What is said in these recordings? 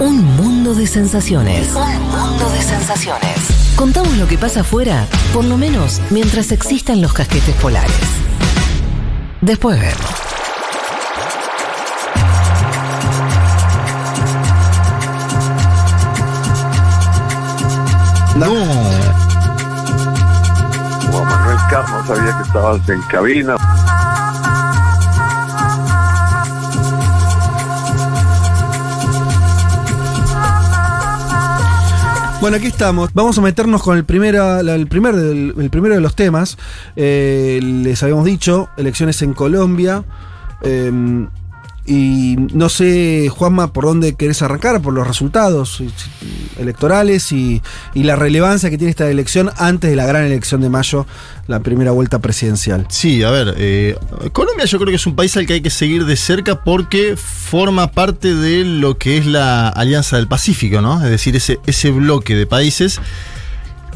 Un mundo de sensaciones. Un mundo de sensaciones. Contamos lo que pasa afuera, por lo menos mientras existan los casquetes polares. Después vemos. No. Juan Manuel Carlos sabía que estabas en cabina. Bueno, aquí estamos. Vamos a meternos con el, primera, el, primer, el primero de los temas. Eh, les habíamos dicho, elecciones en Colombia. Eh, y no sé, Juanma, por dónde querés arrancar, por los resultados electorales y, y la relevancia que tiene esta elección antes de la gran elección de mayo, la primera vuelta presidencial. Sí, a ver, eh, Colombia yo creo que es un país al que hay que seguir de cerca porque forma parte de lo que es la Alianza del Pacífico, ¿no? Es decir, ese, ese bloque de países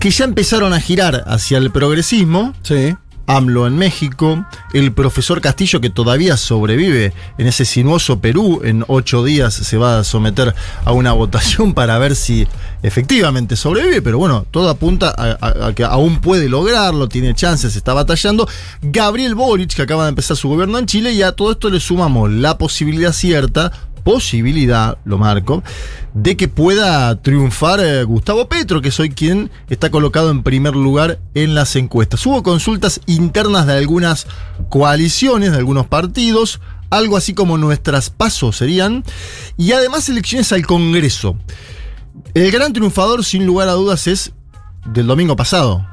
que ya empezaron a girar hacia el progresismo. Sí. AMLO en México, el profesor Castillo que todavía sobrevive en ese sinuoso Perú, en ocho días se va a someter a una votación para ver si efectivamente sobrevive, pero bueno, todo apunta a, a- que aún puede lograrlo, tiene chances, está batallando. Gabriel Boric, que acaba de empezar su gobierno en Chile, y a todo esto le sumamos la posibilidad cierta, posibilidad, lo marco, de que pueda triunfar eh, Gustavo Petro, que soy quien está colocado en primer lugar en las encuestas. Hubo consultas internas de algunas coaliciones, de algunos partidos, algo así como nuestras pasos serían, y además elecciones al Congreso. El gran triunfador, sin lugar a dudas, es del domingo pasado.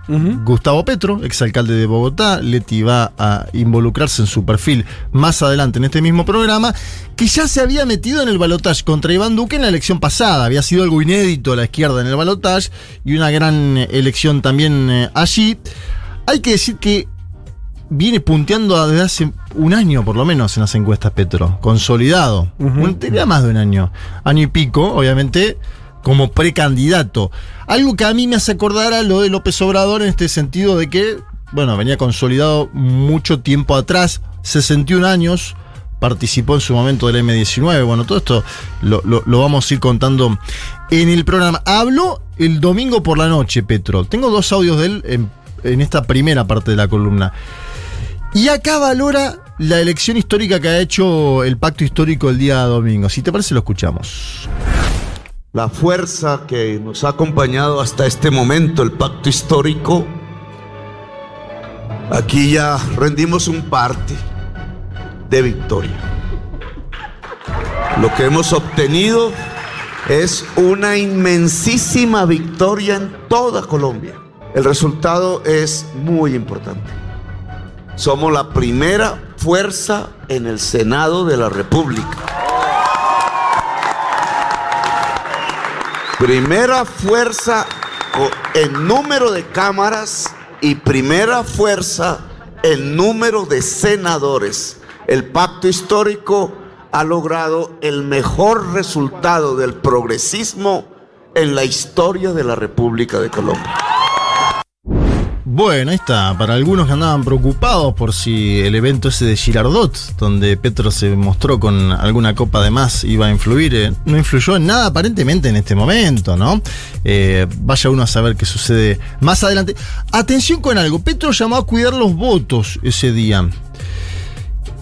Gustavo Petro, exalcalde de Bogotá, Leti va a involucrarse en su perfil más adelante en este mismo programa, que ya se había metido en el balotaje contra Iván Duque en la elección pasada. Había sido algo inédito a la izquierda en el balotaje y una gran eh, elección también eh, allí. Hay que decir que viene punteando desde hace un año por lo menos en las encuestas Petro, consolidado. Un- tenía más de un año, año y pico, obviamente, como precandidato. Algo que a mí me hace acordar a lo de López Obrador en este sentido de que, bueno, venía consolidado mucho tiempo atrás, 61 años, participó en su momento del M19. Bueno, todo esto lo, vamos a ir contando en el programa. Habló el domingo por la noche, Petro. Tengo dos audios de él en, en esta primera parte de la columna. Y acá valora la elección histórica que ha hecho el pacto histórico el día domingo. Si te parece, lo escuchamos. La fuerza que nos ha acompañado hasta este momento, el pacto histórico. Aquí ya rendimos un parte de victoria. Lo que hemos obtenido es una inmensísima victoria en toda Colombia. El resultado es muy importante. Somos la primera fuerza en el Senado de la República. Primera fuerza en número de cámaras y primera fuerza en número de senadores. El pacto histórico ha logrado el mejor resultado del progresismo en la historia de la República de Colombia. Bueno, ahí está. Para algunos que andaban preocupados por si el evento ese de Girardot, donde Petro se mostró con alguna copa de más, iba a influir, eh, no influyó en nada aparentemente en este momento, ¿no? Eh, vaya uno a saber qué sucede más adelante. Atención con algo. Petro llamó a cuidar los votos ese día.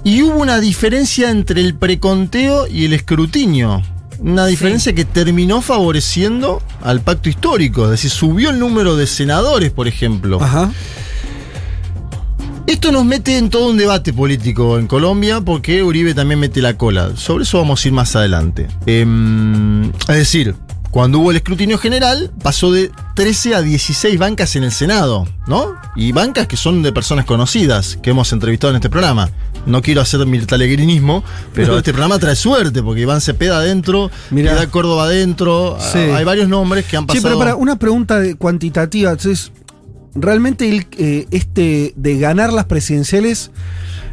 Y hubo una diferencia entre el preconteo y el escrutinio. Una diferencia que terminó favoreciendo al pacto histórico. Es decir, subió el número de senadores, por ejemplo. Ajá. Esto nos mete en todo un debate político en Colombia porque Uribe también mete la cola. Sobre eso vamos a ir más adelante. Em, es decir, cuando hubo el escrutinio general, pasó de 13 a 16 bancas en el Senado, ¿no? Y bancas que son de personas conocidas, que hemos entrevistado en este programa. No quiero hacer militalegrinismo, pero este programa trae suerte, porque Iván Cepeda adentro, Mirá. Piedad Córdoba adentro, Sí. hay varios nombres que han Sí, pasado. pero para una pregunta cuantitativa, entonces, realmente el, eh, este de ganar las presidenciales,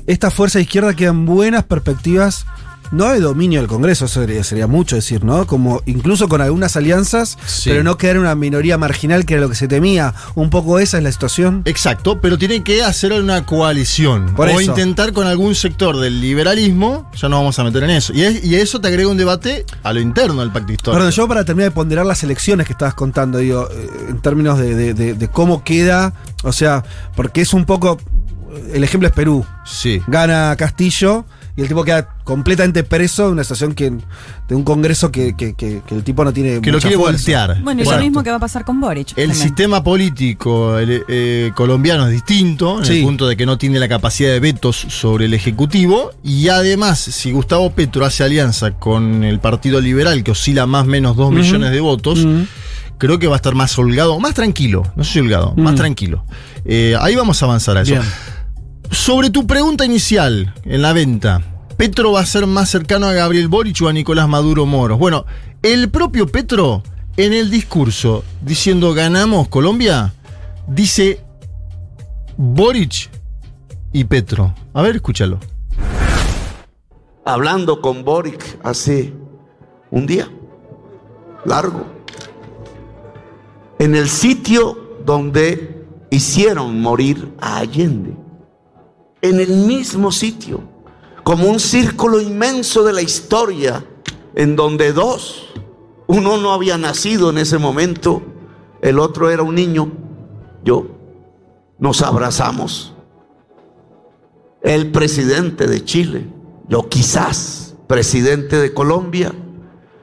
esta fuerza izquierda quedan buenas perspectivas no de dominio del Congreso, eso sería, sería mucho decir, ¿no? Como incluso con algunas alianzas, Sí. pero no quedar en una minoría marginal que era lo que se temía. Un poco esa es la situación. Exacto, pero tiene que hacer una coalición. Por o eso. intentar con algún sector del liberalismo, ya no vamos a meter en eso. Y, es- y eso te agrega un debate a lo interno del pacto histórico. Perdón, yo para terminar de ponderar las elecciones que estabas contando, digo, eh, en términos de, de- de- de cómo queda, o sea, porque es un poco, el ejemplo es Perú, Sí. gana Castillo y el tipo queda completamente preso de una situación que, de un congreso que, que- que- que el tipo no tiene Que lo mucha quiere fuerza. voltear. Bueno, y lo mismo que va a pasar con Boric. El también. sistema político el, eh, colombiano es distinto, en Sí. el punto de que no tiene la capacidad de vetos sobre el Ejecutivo. Y además, si Gustavo Petro hace alianza con el Partido Liberal, que oscila más o menos 2 millones de votos, creo que va a estar más holgado, más tranquilo, no sé si holgado, más tranquilo. Eh, ahí vamos a avanzar a eso. Bien. Sobre tu pregunta inicial en la venta, ¿Petro va a ser más cercano a Gabriel Boric o a Nicolás Maduro Moros? Bueno, el propio Petro, en el discurso diciendo ganamos Colombia, dice Boric y Petro. A ver, escúchalo. hablando con Boric hace un día largo, en el sitio donde hicieron morir a Allende, en el mismo sitio, como un círculo inmenso de la historia, en donde dos, uno no había nacido en ese momento, el otro era un niño, yo, nos abrazamos. El presidente de Chile, yo quizás presidente de Colombia,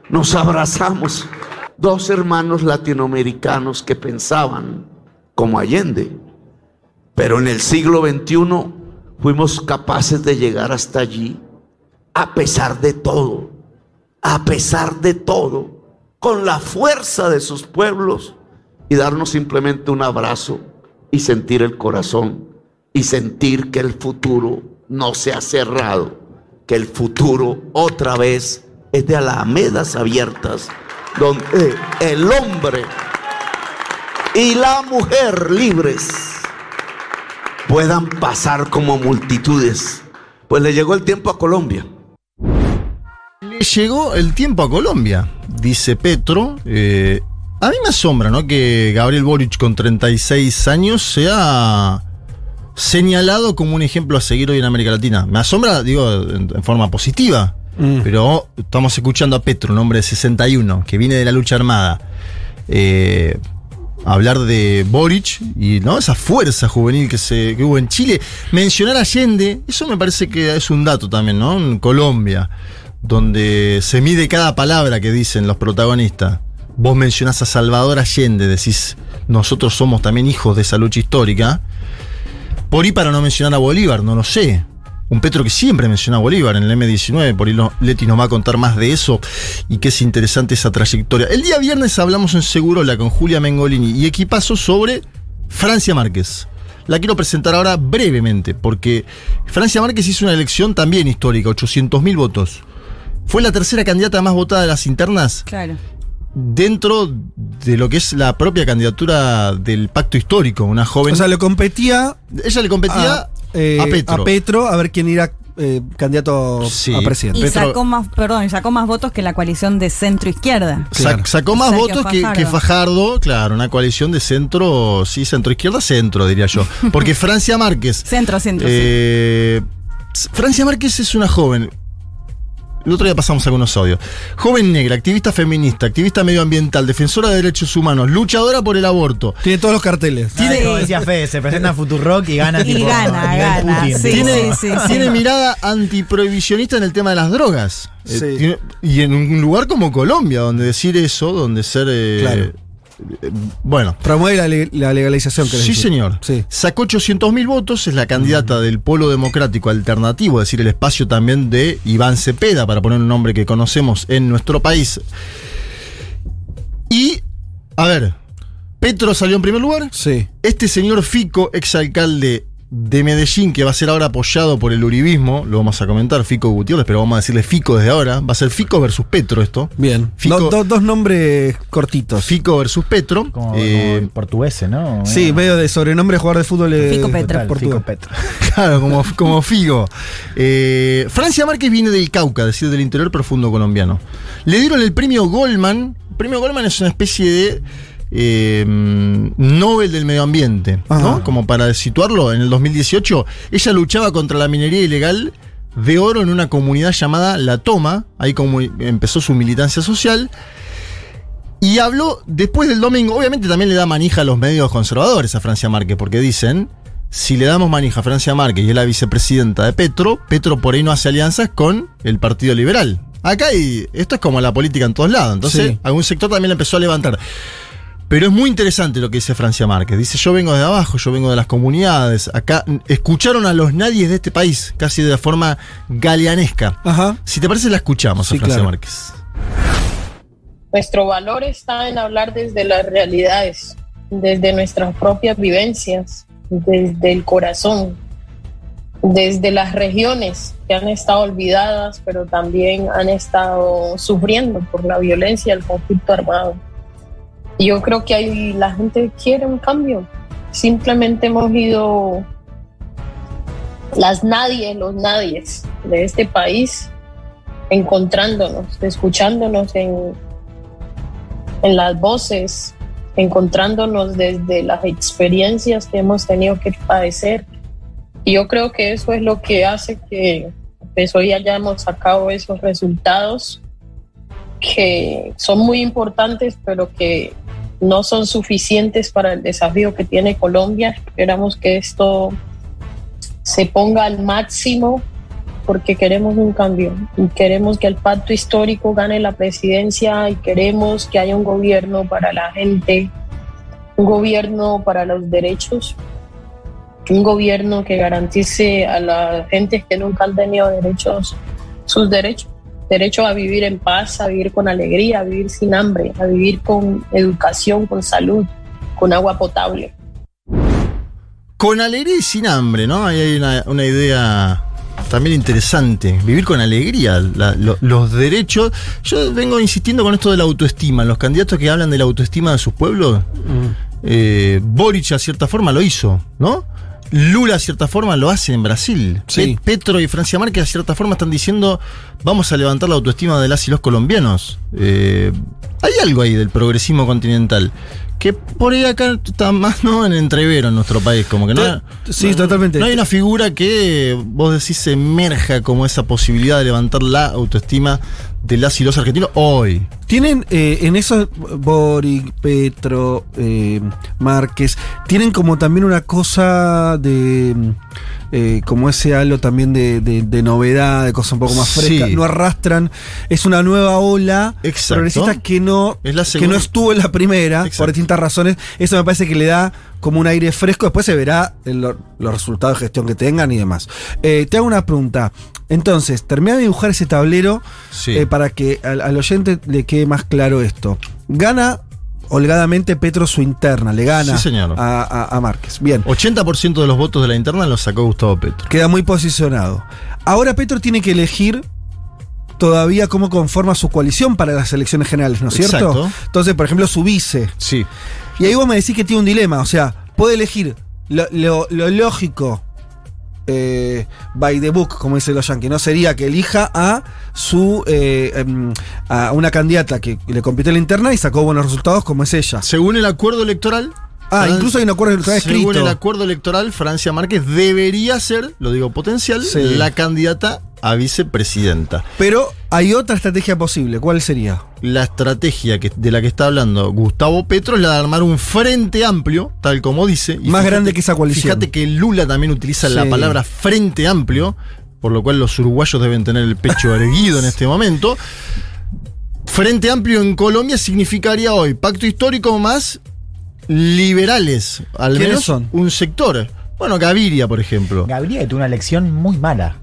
nos abrazamos. Dos hermanos latinoamericanos que pensaban como Allende. Pero en el siglo XXI fuimos capaces de llegar hasta allí a pesar de todo, a pesar de todo, con la fuerza de sus pueblos y darnos simplemente un abrazo y sentir el corazón y sentir que el futuro no se ha cerrado, que el futuro otra vez es de alamedas abiertas, donde el hombre y la mujer libres puedan pasar como multitudes. Pues le llegó el tiempo a Colombia. Le llegó el tiempo a Colombia, dice Petro. Eh, a mí me asombra, ¿no? Que Gabriel Boric con 36 años sea señalado como un ejemplo a seguir hoy en América Latina. Me asombra, digo, en, en forma positiva. Mm. Pero estamos escuchando a Petro, un hombre de 61, que viene de la lucha armada. eh, hablar de Boric y ¿no? esa fuerza juvenil que, se, que hubo en Chile. Mencionar a Allende, eso me parece que es un dato también, ¿no? En Colombia, donde se mide cada palabra que dicen los protagonistas. Vos mencionás a Salvador Allende, decís, nosotros somos también hijos de esa lucha histórica. Por ahí para no mencionar a Bolívar, no lo sé. Un Petro que siempre menciona a Bolívar en el M19, por ahí Leti nos va a contar más de eso y que es interesante esa trayectoria. El día viernes hablamos en Segurola con Julia Mengolini y equipazo sobre Francia Márquez. La quiero presentar ahora brevemente, porque Francia Márquez hizo una elección también histórica, 800.000 votos. Fue la tercera candidata más votada de las internas Claro. dentro de lo que es la propia candidatura del pacto histórico. Una joven. O sea, le competía ella le competía a, eh, a Petro. a Petro a ver quién era eh, candidato Sí. a presidente. Y Petro- sacó más, perdón, sacó más votos que la coalición de centro izquierda. Sacó más Sergio votos que, Fajardo. que Fajardo, claro, una coalición de centro, sí, centro izquierda, centro, diría yo. Porque Francia Márquez. Centro, centro. eh, Francia Márquez es una joven. El otro día pasamos algunos audios. Joven negra, activista feminista, activista medioambiental, defensora de derechos humanos, luchadora por el aborto. Tiene todos los carteles. Tiene, Sí. como decía Fede, se presenta en Futurock y gana Y tipo, gana, a gana, Putin, sí, tipo. tiene, sí, sí. tiene mirada antiprohibicionista en el tema de las drogas. Eh, Sí. tiene- y en un lugar como Colombia, donde decir eso, donde ser. eh, Claro. Bueno. Promueve la, le- la legalización. Sí, decir. señor. Sí. Sacó 800.000 votos, es la candidata del Polo Democrático Alternativo, es decir, el espacio también de Iván Cepeda, para poner un nombre que conocemos en nuestro país. Y, a ver, Petro salió en primer lugar. Sí. Este señor Fico, exalcalde de Medellín, que va a ser ahora apoyado por el uribismo, lo vamos a comentar, Fico Gutiérrez, pero vamos a decirle Fico desde ahora. Va a ser Fico versus Petro esto. Bien. Fico- Do- do- dos nombres cortitos. Fico versus Petro. Como, Eh, como portugués, ¿no? Sí, medio de sobrenombre jugador de fútbol. eh, Fico Petro. Total, portugués. Fico Petro. Claro, como, como Figo. Eh, Francia Márquez viene del Cauca, es decir, del interior profundo colombiano. Le dieron el premio Goldman. El premio Goldman es una especie de eh, Nobel del Medio Ambiente, ¿no? Como para situarlo, en el 2018, ella luchaba contra la minería ilegal de oro en una comunidad llamada La Toma. Ahí como empezó su militancia social. Y habló después del domingo, obviamente también le da manija a los medios conservadores a Francia Márquez, porque dicen, si le damos manija a Francia Márquez y es la vicepresidenta de Petro, Petro por ahí no hace alianzas con el Partido Liberal. Acá hay, esto es como la política en todos lados, entonces Sí. algún sector también le empezó a levantar. Pero es muy interesante lo que dice Francia Márquez. Dice, yo vengo de abajo, yo vengo de las comunidades. Acá escucharon a los nadies de este país, casi de forma galeanesca. Ajá. Si te parece, la escuchamos Sí, a Francia claro. Márquez. Nuestro valor está en hablar desde las realidades, desde nuestras propias vivencias, desde el corazón, desde las regiones que han estado olvidadas, pero también han estado sufriendo por la violencia del conflicto armado. Yo creo que ahí la gente quiere un cambio. Simplemente hemos ido las nadie, los nadies de este país encontrándonos, escuchándonos en, en las voces, encontrándonos desde las experiencias que hemos tenido que padecer. Y yo creo que eso es lo que hace que pues, hoy hayamos sacado esos resultados que son muy importantes, pero que no son suficientes para el desafío que tiene Colombia. Esperamos que esto se ponga al máximo porque queremos un cambio y queremos que el pacto histórico gane la presidencia y queremos que haya un gobierno para la gente, un gobierno para los derechos, un gobierno que garantice a la gente que nunca han tenido derechos sus derechos, derecho a vivir en paz, a vivir con alegría, a vivir sin hambre, a vivir con educación, con salud, con agua potable. Con alegría y sin hambre, ¿no? Ahí hay una, una idea también interesante. Vivir con alegría, la- lo- los derechos. Yo vengo insistiendo con esto de la autoestima. Los candidatos que hablan de la autoestima de sus pueblos, eh, Boric a cierta forma lo hizo, ¿no? Lula a cierta forma lo hace en Brasil. Sí. Petro y Francia Márquez a cierta forma están diciendo vamos a levantar la autoestima de las y los colombianos. Eh, hay algo ahí del progresismo continental que por ahí acá está más no en entrevero en nuestro país, como que no. Sí, no- totalmente. No hay una figura que vos decís emerja como esa posibilidad de levantar la autoestima de las y los argentinos hoy. Tienen eh, en eso Boric, Petro, eh, Márquez, tienen como también una cosa de mm, eh, como ese halo también de, de- de novedad, de cosa un poco más Sí. fresca. No arrastran, es una nueva ola Exacto. progresista que no, Es la que no estuvo en la primera, Exacto. por distintas razones. Eso me parece que le da como un aire fresco. Después se verá en lo- los resultados de gestión que tengan y demás. Te hago una pregunta. Entonces, termina de dibujar ese tablero Sí. eh, para que al, al oyente le quede más claro esto. Gana holgadamente Petro su interna, le gana Sí, señor. A, a- a Márquez. Bien, 80% de los votos de la interna los sacó Gustavo Petro. queda muy posicionado. Ahora Petro tiene que elegir todavía cómo conforma su coalición para las elecciones generales, ¿no es cierto? Exacto. Entonces, por ejemplo, su vice. Sí. Y ahí vos me decís que tiene un dilema, o sea, puede elegir lo, lo- lo lógico eh, by the book, como dicen los yankees, no sería que elija a su eh, em, a una candidata que le compitió en la interna y sacó buenos resultados como es ella. Según el acuerdo electoral. Ah, Fran- incluso hay un acuerdo electoral Según escrito. el acuerdo electoral, Francia Márquez debería ser, lo digo potencial, Sí. la candidata a vicepresidenta. Pero hay otra estrategia posible, ¿cuál sería? La estrategia que, de la que está hablando Gustavo Petro es la de armar un frente amplio, tal como dice. y Más grande que esa coalición. Fíjate que Lula también utiliza la palabra frente amplio, por lo cual los uruguayos deben tener el pecho erguido en este momento. Frente amplio en Colombia significaría hoy pacto histórico más liberales. Al ¿Quiénes menos son? un sector. Bueno, Gaviria, por ejemplo. Gabriel tuvo una elección muy mala.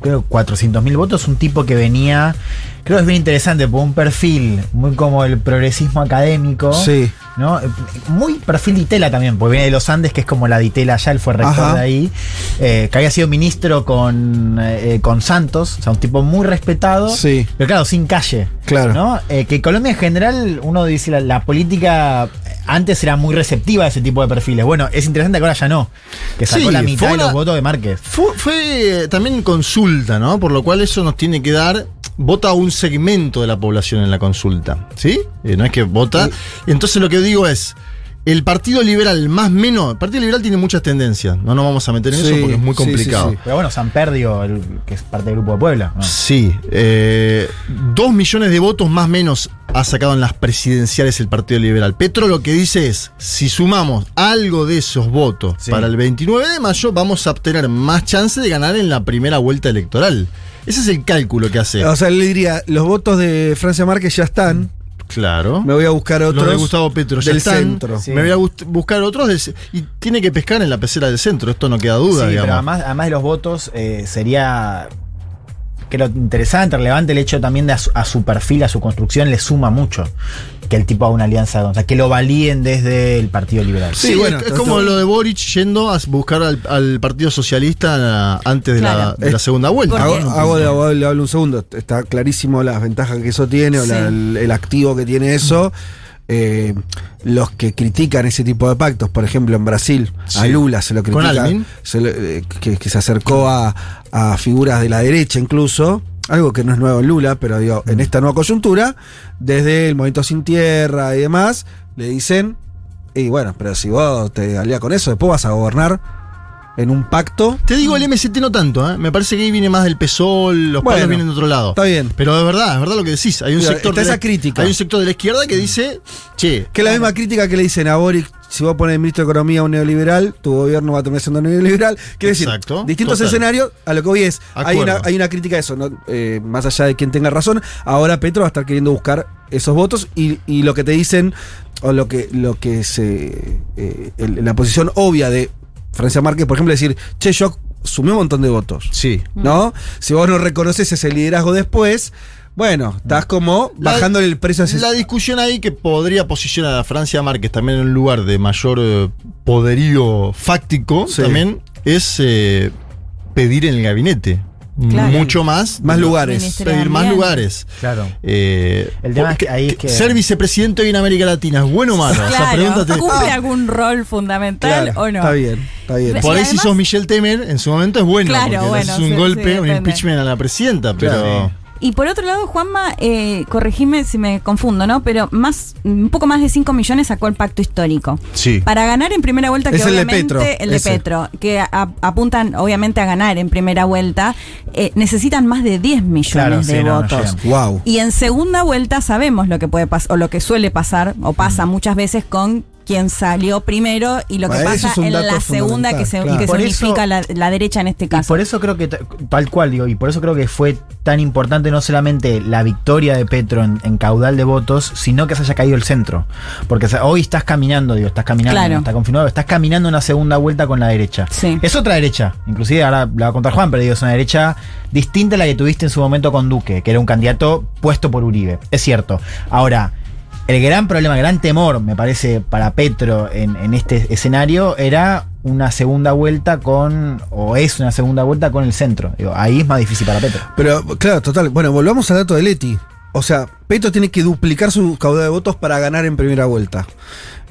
Creo 400 mil votos, un tipo que venía, creo que es bien interesante, por un perfil muy como el progresismo académico. Sí. ¿no? Muy perfil de Itela también, porque viene de los Andes, que es como la de Itela allá, él fue rector Ajá. de ahí, eh, que había sido ministro con, eh, con Santos, o sea, un tipo muy respetado, Sí. pero claro, sin calle. Claro. ¿no? Eh, que Colombia en general, uno dice, la, la política antes era muy receptiva a ese tipo de perfiles. Bueno, es interesante que ahora ya no, que sacó Sí, la mitad de los votos de Márquez. Fue, fue, eh, también consulta, ¿no? Por lo cual eso nos tiene que dar. Vota un segmento de la población en la consulta, ¿sí? Eh, no es que vota. Entonces lo que digo es. El Partido Liberal, más menos. El Partido Liberal tiene muchas tendencias. No nos vamos a meter en Sí, eso porque es muy sí, sí, complicado. sí. Pero bueno, San Perdio, el- que es parte del Grupo de Puebla. ¿no? Sí, eh, dos millones de votos más menos ha sacado en las presidenciales el Partido Liberal. Petro lo que dice es, si sumamos algo de esos votos Sí. para el 29 de mayo, vamos a obtener más chance de ganar en la primera vuelta electoral. Ese es el cálculo que hace. O sea, él le diría, los votos de Francia Márquez ya están, claro. me voy a buscar otros Los de Gustavo Petro ya del están. centro. Sí. Me voy a buscar otros y tiene que pescar en la pecera del centro, esto no queda duda, Sí, digamos. pero además, además de los votos, eh, sería creo interesante, relevante el hecho también de a su, a su perfil, a su construcción, le suma mucho que el tipo haga una alianza, o sea, que lo valíen desde el Partido Liberal. Sí, Sí, bueno, es, como lo de Boric yendo a buscar al, al Partido Socialista antes de, la, Claro. de la segunda vuelta. Hago, hago de abogado, le hablo un segundo. Está clarísimo las ventajas que eso tiene, o la- el, el activo que tiene eso. Eh, los que critican ese tipo de pactos, por ejemplo, en Brasil, a Sí. Lula se lo critica. Alvin. se lo- eh, que, que se acercó a, a figuras de la derecha incluso. Algo que no es nuevo en Lula, pero digo, en esta nueva coyuntura, desde el Movimiento Sin Tierra y demás, le dicen, y bueno, pero si vos te alías con eso, después vas a gobernar en un pacto. Te digo, el MST no tanto, ¿eh? me parece que ahí viene más del PSOL, los Bueno, palos vienen de otro lado. Está bien. Pero de verdad, es verdad lo que decís. Hay un sector de la- esa crítica. Hay un sector de la izquierda que dice, che, Que es la misma crítica que le dicen a Boric, si vos pones ministro de Economía a un neoliberal, tu gobierno va a terminar siendo neoliberal. Quiere decir, distintos total. escenarios, a lo que hoy es, hay una, hay una crítica a eso, ¿no? Eh, más allá de quien tenga razón, ahora Petro va a estar queriendo buscar esos votos y, y lo que te dicen, o lo que, lo que se. eh, el- la posición obvia de Francia Márquez, por ejemplo, decir, che, yo sumé un montón de votos. sí. ¿No? Si vos no reconoces ese liderazgo después, bueno, estás como bajándole el precio a ese. La discusión ahí que podría posicionar a Francia Márquez también en un lugar de mayor eh, poderío fáctico, Sí. también es eh, pedir en el gabinete. Claro. Mucho más. Más lugares. Pedir más lugares. Claro. Eh, El tema es que ahí es que- Ser vicepresidente hoy en América Latina, ¿es bueno o malo? Claro, pregunta te- ¿cumple algún rol fundamental Claro, o no? Está bien, está bien. Sí, Por ahí si sos Michelle Temer, en su momento es bueno, Claro, porque bueno, haces un sí, golpe, sí, un impeachment a la presidenta, pero... Y por otro lado, Juanma, eh, corregime si me confundo, ¿no? Pero más, un poco más de 5 millones sacó el pacto histórico. Sí. Para ganar en primera vuelta, que Es el de obviamente Petro, el de ese. Petro, que a- apuntan obviamente a ganar en primera vuelta, eh, necesitan más de 10 millones Claro, de sí, no, no votos. Wow. y en segunda vuelta sabemos lo que puede pasar, o lo que suele pasar, o pasa muchas veces con quien salió primero y lo que Bueno, pasa en la segunda que se, que claro. se Por eso- unifica la, la derecha en este Y caso. por eso creo que, tal cual digo, y por eso creo que fue tan importante no solamente la victoria de Petro en, en caudal de votos, sino que se haya caído el centro. Porque o sea, hoy estás caminando, digo, estás caminando, Claro. está confirmado, estás caminando una segunda vuelta con la derecha. Sí. Es otra derecha, inclusive ahora la va a contar Juan, pero digo, es una derecha distinta a la que tuviste en su momento con Duque, que era un candidato puesto por Uribe. Es cierto. Ahora, el gran problema, el gran temor, me parece, para Petro en, este escenario era una segunda vuelta con, o es una segunda vuelta con el centro. Ahí es más difícil para Petro. Pero, claro, total. Bueno, volvamos al dato de Leti. O sea, Petro tiene que duplicar su caudal de votos para ganar en primera vuelta.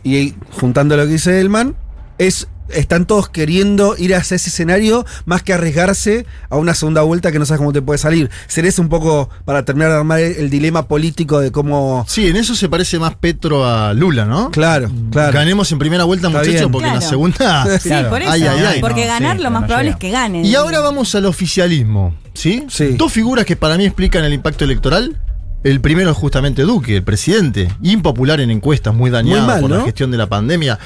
Y juntando lo que dice Elman, es. Están todos queriendo ir hacia ese escenario más que arriesgarse a una segunda vuelta que no sabes cómo te puede salir. Sería un poco para terminar de armar el, el dilema político de cómo. Sí, en eso se parece más Petro a Lula, ¿no? Claro, claro. Ganemos en primera vuelta, Está muchachos, bien. porque en la segunda. Sí, Claro. por eso. Ay, ay, ay, porque no, ganar sí, lo más no probable llega. es que ganen. Y ahora vamos al oficialismo, ¿sí? Sí. Dos figuras que para mí explican el impacto electoral. El primero es justamente Duque, el presidente, impopular en encuestas, muy dañado Muy mal, por la gestión de la pandemia.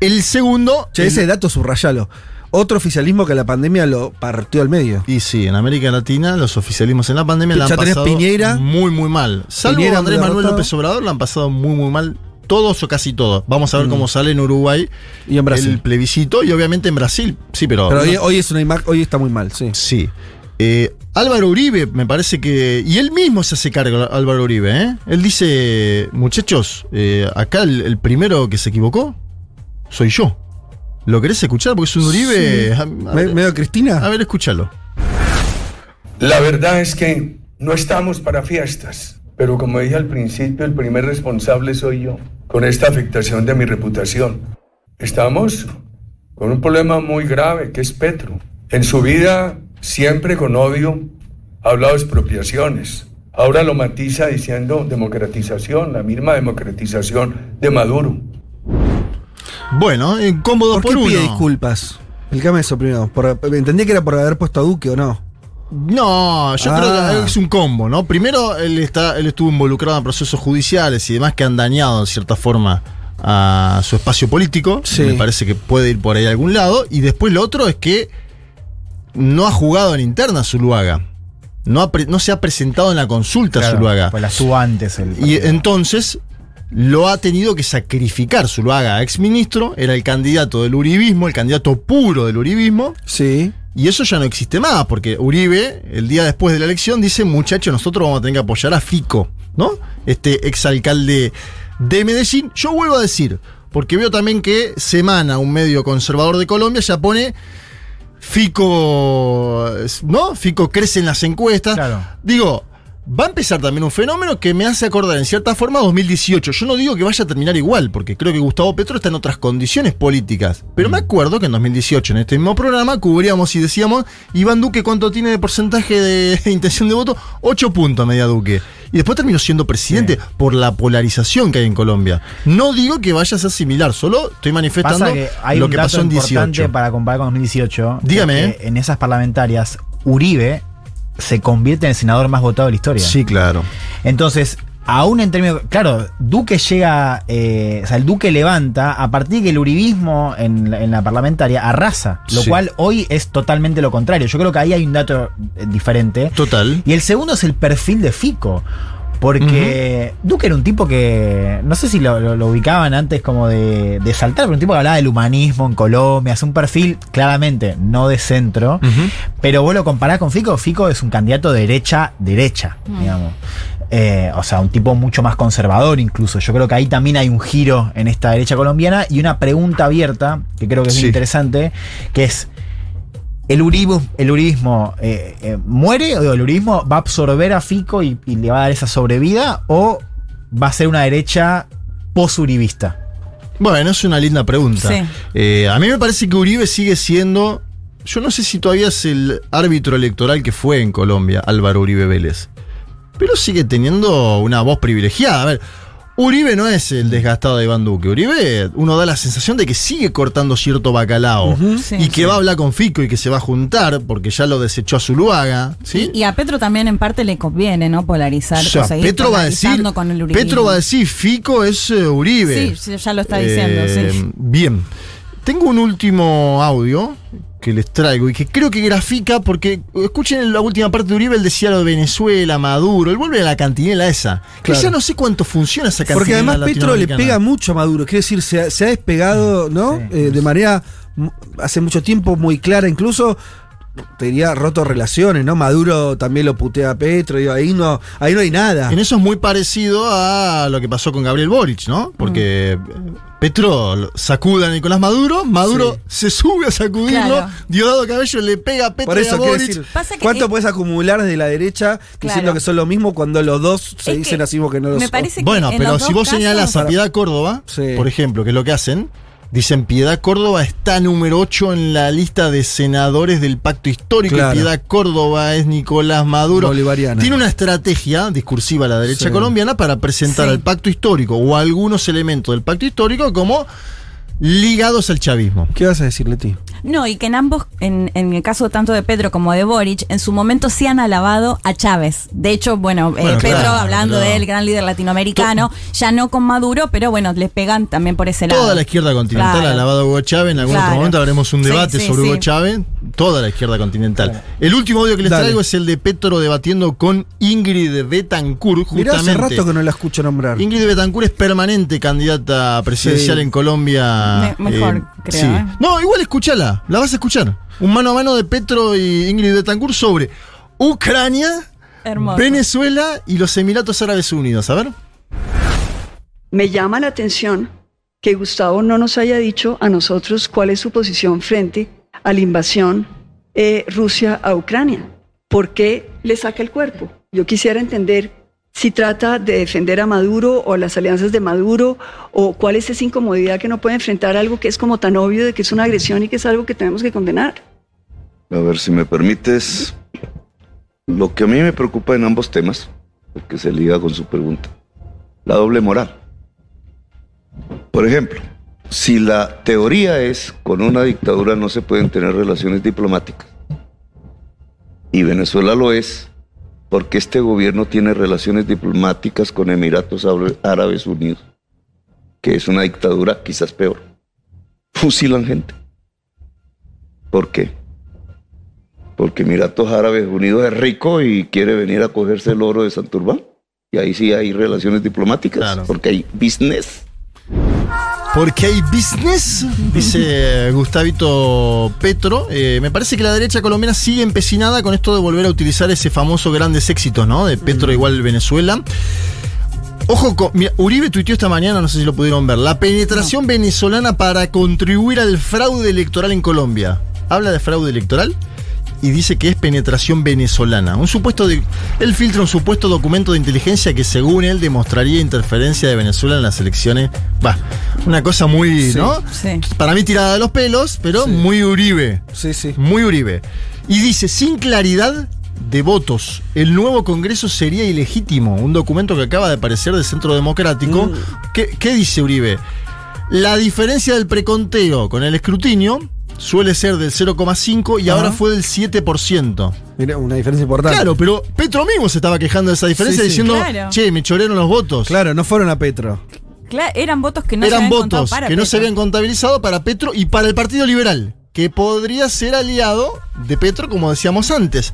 El segundo. Che, el- ese dato subrayalo. Otro oficialismo que la pandemia lo partió al medio. Y sí, en América Latina los oficialismos en la pandemia la han pasado Piñera. muy, muy mal. Salvo Piñera Andrés Manuel derrotado. López Obrador, la han pasado muy, muy mal. Todos o casi todos. Vamos a ver Mm. cómo sale en Uruguay Y en Brasil. el plebiscito y obviamente en Brasil. Sí, pero. Pero hoy, no- hoy es una imagen, hoy está muy mal, sí. Sí. Eh, Álvaro Uribe, me parece que. Y él mismo se hace cargo, Álvaro Uribe, ¿eh? Él dice: Muchachos, eh, acá el, el primero que se equivocó soy yo. ¿Lo querés escuchar? Porque es un Uribe. A- a ver, ¿Medio Cristina? a ver, escúchalo. La verdad es que no estamos para fiestas, pero como dije al principio, el primer responsable soy yo, con esta afectación de mi reputación. Estamos con un problema muy grave, que es Petro. En su vida, siempre con odio, ha hablado de expropiaciones. Ahora lo matiza diciendo democratización, la misma democratización de Maduro. Bueno, incómodo ¿Por por, qué uno. pide disculpas? Explícame eso primero. Por- entendí que era por haber puesto a Duque o no. No, yo Ah. creo que es un combo, ¿no? Primero, él, está, él estuvo involucrado en procesos judiciales y demás que han dañado, en cierta forma, a su espacio político. Sí. Me parece que puede ir por ahí a algún lado. Y después lo otro es que no ha jugado en interna Zuluaga. No, ha pre- no se ha presentado en la consulta Claro, Zuluaga. Pues la estuvo antes. El Y entonces lo ha tenido que sacrificar Zuluaga, exministro, era el candidato del uribismo, el candidato puro del uribismo. Sí. Y eso ya no existe más, porque Uribe, el día después de la elección, dice, muchachos, nosotros vamos a tener que apoyar a Fico, ¿no? Este exalcalde de Medellín. Yo vuelvo a decir, porque veo también que Semana, un medio conservador de Colombia, ya pone Fico, ¿no? Fico crece en las encuestas. Claro. Digo, va a empezar también un fenómeno que me hace acordar en cierta forma a 2018. Yo no digo que vaya a terminar igual, porque creo que Gustavo Petro está en otras condiciones políticas. Pero me acuerdo que en 2018, en este mismo programa, cubríamos y decíamos, Iván Duque, ¿cuánto tiene de porcentaje de intención de voto? 8 puntos media Duque. Y después terminó siendo presidente por la polarización que hay en Colombia. No digo que vaya a ser similar, solo estoy manifestando Pasa que hay lo un que dato pasó en importante 18. para comparar con 2018. Dígame, En esas parlamentarias, Uribe se convierte en el senador más votado de la historia. Sí, claro. Entonces, aún en términos. Claro, Duque llega. eh, o sea, el Duque levanta a partir de que el uribismo en, la- en la parlamentaria arrasa. Lo Sí. cual hoy es totalmente lo contrario. Yo creo que ahí hay un dato eh, diferente. Total. Y el segundo es el perfil de Fico. Porque Duque era un tipo que. No sé si lo, lo- lo ubicaban antes como de, de saltar, pero un tipo que hablaba del humanismo en Colombia. Es un perfil claramente no de centro. Pero vos lo comparás con Fico. Fico es un candidato derecha-derecha, digamos. Eh, o sea, un tipo mucho más conservador incluso. Yo creo que ahí también hay un giro en esta derecha colombiana y una pregunta abierta, que creo que es Sí. muy interesante, que es, ¿el uribismo, el uribismo eh, eh, muere o el uribismo va a absorber a Fico y, y le va a dar esa sobrevida o va a ser una derecha posuribista? Bueno, es una linda pregunta. Sí. Eh, a mí me parece que Uribe sigue siendo. Yo no sé si todavía es el árbitro electoral que fue en Colombia, Álvaro Uribe Vélez. Pero sigue teniendo una voz privilegiada. A ver, Uribe no es el desgastado de Iván Duque. Uribe, uno da la sensación de que sigue cortando cierto bacalao. Sí, y que sí. va a hablar con Fico y que se va a juntar porque ya lo desechó a Zuluaga. ¿sí? Y a Petro también en parte le conviene, ¿no? Polarizar. O sea, Petro va a decir. con el. Petro va a decir Fico es eh, Uribe. Sí, sí, ya lo está diciendo, Eh, sí. Bien. Tengo un último audio que les traigo y que creo que grafica, porque escuchen en la última parte de Uribe, él decía lo de Venezuela, Maduro, él vuelve a la cantinela esa. Que Claro. ya no sé cuánto funciona esa cantinela. Porque además Petro le pega mucho a Maduro. Quiere decir, se ha, se ha despegado, ¿no? Sí. Eh, de manera hace mucho tiempo muy clara, incluso te diría roto relaciones, ¿no? Maduro también lo putea a Petro, digo, ahí no, ahí no hay nada. En eso es muy parecido a lo que pasó con Gabriel Boric, ¿no? Porque Petro lo- sacuda a Nicolás Maduro, Maduro se sube a sacudirlo, Claro. Diosdado Cabello le pega a Petro Por y a Boric. decir, ¿cuánto es- puedes acumular desde la derecha diciendo Claro. que son lo mismo cuando los dos se Es dicen así que no lo son? Bueno, en pero si vos señalás casos- a Piedad Córdoba, Sí. por ejemplo, que es lo que hacen, dicen Piedad Córdoba está número 8 en la lista de senadores del pacto histórico. y Claro. Piedad Córdoba es Nicolás Maduro. Bolivariana. Tiene una estrategia discursiva la derecha Sí. colombiana para presentar Sí. al pacto histórico o algunos elementos del pacto histórico como ligados al chavismo. ¿Qué vas a decir, Leti? No, y que en ambos, en, en el caso tanto de Pedro como de Boric, en su momento sí han alabado a Chávez. De hecho, bueno, eh, Bueno, Pedro, claro, hablando claro. del gran líder latinoamericano, ya no con Maduro, pero bueno, les pegan también por ese lado. Toda la izquierda continental Claro. ha alabado a Hugo Chávez. En algún Claro. otro momento haremos un debate sí, sobre Hugo. Chávez. Toda la izquierda continental. El último audio que les Dale. traigo es el de Petro debatiendo con Ingrid Betancourt, Mirá, justamente. hace rato que no la escucho nombrar. Ingrid Betancourt es permanente candidata presidencial Sí. en Colombia. Me- mejor, creo, ¿eh? No, igual escúchala. La vas a escuchar. Un mano a mano de Petro y Ingrid Betancourt sobre Ucrania, Hermoso. Venezuela y los Emiratos Árabes Unidos. A ver. Me llama la atención que Gustavo no nos haya dicho a nosotros cuál es su posición frente a la invasión eh, Rusia a Ucrania. ¿Por qué le saca el cuerpo? Yo quisiera entender si trata de defender a Maduro o las alianzas de Maduro o cuál es esa incomodidad que no puede enfrentar algo que es como tan obvio de que es una agresión y que es algo que tenemos que condenar. A ver, si me permites, lo que a mí me preocupa en ambos temas, porque se liga con su pregunta, la doble moral. Por ejemplo, si la teoría es con una dictadura no se pueden tener relaciones diplomáticas, y Venezuela lo es, porque este gobierno tiene relaciones diplomáticas con Emiratos Árabe- Árabes Unidos, que es una dictadura quizás peor. Fusilan gente. ¿Por qué? Porque Emiratos Árabes Unidos es rico y quiere venir a cogerse el oro de Santurbán. Y ahí sí hay relaciones diplomáticas, Claro. porque hay business. Porque hay business, dice Gustavito Petro. Eh, me parece que la derecha colombiana sigue empecinada con esto de volver a utilizar ese famoso grandes éxitos, ¿no? De Petro igual Venezuela. Ojo, con, mira, Uribe tuiteó esta mañana, no sé si lo pudieron ver, la penetración venezolana para contribuir al fraude electoral en Colombia. Habla de fraude electoral y dice que es penetración venezolana. Un supuesto de, él filtra un supuesto documento de inteligencia que según él demostraría interferencia de Venezuela en las elecciones. Va, una cosa muy, Sí, ¿no? sí. Para mí tirada de los pelos, pero Sí. muy Uribe. Sí, sí. Muy Uribe. Y dice, sin claridad de votos, el nuevo Congreso sería ilegítimo. Un documento que acaba de aparecer del Centro Democrático. Mm. ¿Qué, qué dice Uribe? La diferencia del preconteo con el escrutinio suele ser del 0,5 y Ajá. ahora fue del 7%. Mira, una diferencia importante. Claro, pero Petro mismo se estaba quejando de esa diferencia Sí, sí. diciendo, Claro. che, me chorearon los votos. Claro, no fueron a Petro. Eran votos que no se Eran habían contado votos para que no se habían contabilizado para Petro y para el Partido Liberal, que podría ser aliado de Petro, como decíamos antes.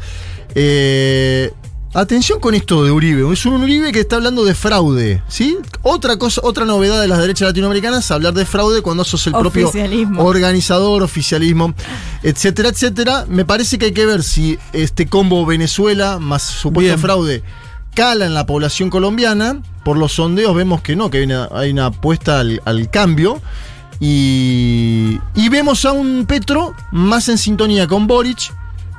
Eh, atención con esto de Uribe. Es un Uribe que está hablando de fraude. ¿sí? Otra cosa, otra novedad de las derechas latinoamericanas, hablar de fraude cuando sos el propio organizador, oficialismo, etcétera, etcétera. Me parece que hay que ver si este combo Venezuela más supuesto Bien. fraude cala en la población colombiana. Por los sondeos vemos que no, que hay una, hay una apuesta al, al cambio. Y, y vemos a un Petro más en sintonía con Boric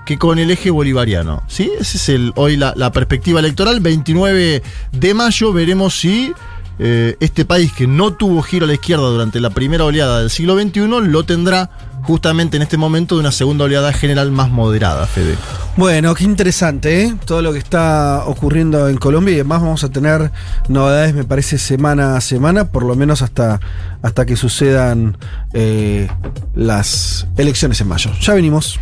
que con el eje bolivariano. ¿sí? Esa es el, hoy la, perspectiva electoral. 29 de mayo veremos si eh, este país que no tuvo giro a la izquierda durante la primera oleada del siglo XXI lo tendrá justamente en este momento de una segunda oleada general más moderada, Fede. Bueno, qué interesante, ¿eh? Todo lo que está ocurriendo en Colombia y además vamos a tener novedades, me parece, semana a semana, por lo menos hasta, hasta que sucedan eh, las elecciones en mayo. Ya venimos.